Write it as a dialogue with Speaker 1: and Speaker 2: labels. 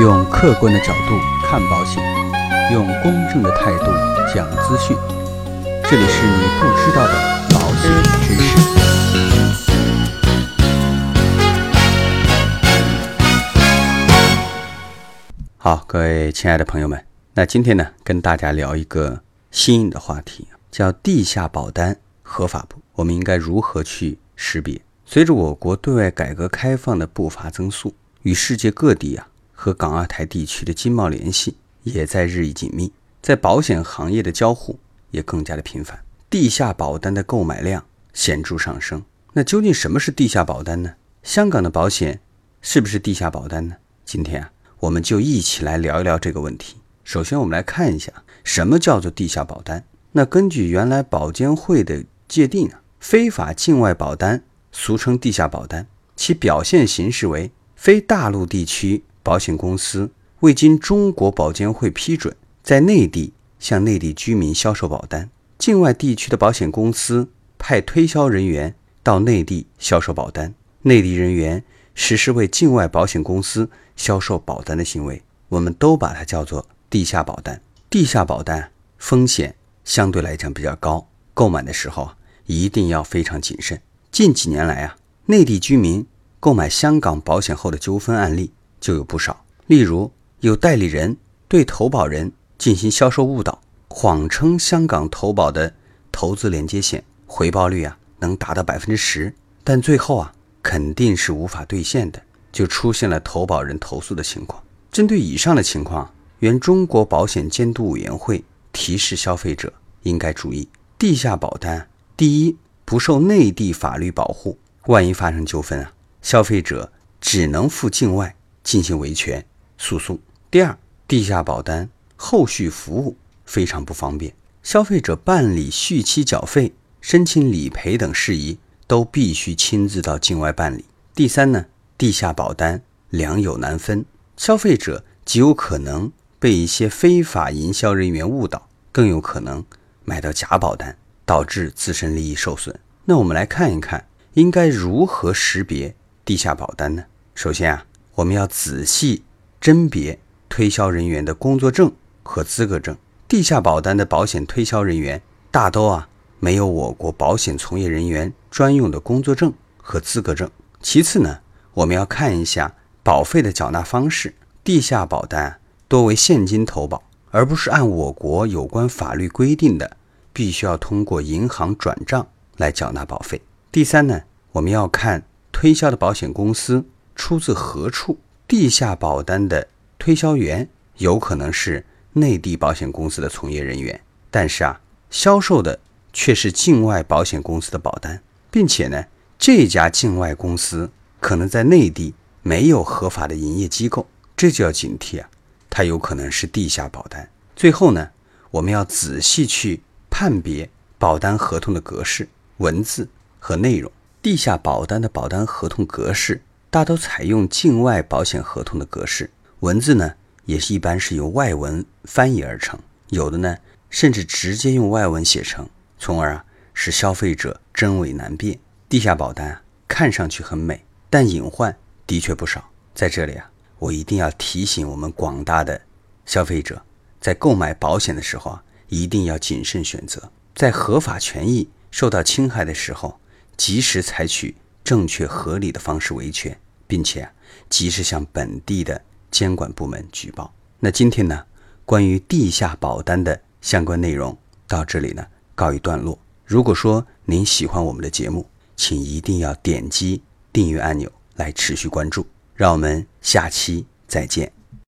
Speaker 1: 用客观的角度看保险，用公正的态度讲资讯。这里是你不知道的保险知识。好，各位亲爱的朋友们，那今天呢，跟大家聊一个新颖的话题，叫地下保单合法不？我们应该如何去识别？随着我国对外改革开放的步伐增速，与世界各地啊和港澳台地区的经贸联系也在日益紧密，在保险行业的交互也更加的频繁，地下保单的购买量显著上升。那究竟什么是地下保单呢？香港的保险是不是地下保单呢？今天啊，我们就一起来聊一聊这个问题。首先，我们来看一下什么叫做地下保单。那根据原来保监会的界定啊，非法境外保单俗称地下保单，其表现形式为。非大陆地区保险公司未经中国保监会批准，在内地向内地居民销售保单；境外地区的保险公司派推销人员到内地销售保单，内地人员实施为境外保险公司销售保单的行为，我们都把它叫做地下保单。地下保单风险相对来讲比较高，购买的时候一定要非常谨慎。近几年来啊，内地居民。购买香港保险后的纠纷案例就有不少，例如有代理人对投保人进行销售误导，谎称香港投保的投资连接险回报率啊能达到百分之十，但最后啊肯定是无法兑现的，就出现了投保人投诉的情况。针对以上的情况，原中国保险监督委员会提示消费者应该注意：地下保单，第一不受内地法律保护，万一发生纠纷啊。消费者只能赴境外进行维权诉讼。第二，地下保单后续服务非常不方便，消费者办理续期缴费、申请理赔等事宜都必须亲自到境外办理。第三呢，地下保单良莠难分，消费者极有可能被一些非法营销人员误导，更有可能买到假保单，导致自身利益受损。那我们来看一看，应该如何识别？地下保单呢？首先啊，我们要仔细甄别推销人员的工作证和资格证。地下保单的保险推销人员大都啊没有我国保险从业人员专用的工作证和资格证。其次呢，我们要看一下保费的缴纳方式。地下保单多为现金投保，而不是按我国有关法律规定的必须要通过银行转账来缴纳保费。第三呢，我们要看。推销的保险公司出自何处？地下保单的推销员有可能是内地保险公司的从业人员，但是啊，销售的却是境外保险公司的保单，并且呢，这家境外公司可能在内地没有合法的营业机构，这就要警惕啊，它有可能是地下保单。最后呢，我们要仔细去判别保单合同的格式、文字和内容。地下保单的保单合同格式大都采用境外保险合同的格式，文字呢也是一般是由外文翻译而成，有的呢甚至直接用外文写成，从而啊使消费者真伪难辨。地下保单看上去很美，但隐患的确不少。在这里啊，我一定要提醒我们广大的消费者，在购买保险的时候啊，一定要谨慎选择，在合法权益受到侵害的时候。及时采取正确合理的方式维权，并且及时向本地的监管部门举报。那今天呢，关于地下保单的相关内容到这里呢告一段落。如果说您喜欢我们的节目，请一定要点击订阅按钮来持续关注。让我们下期再见。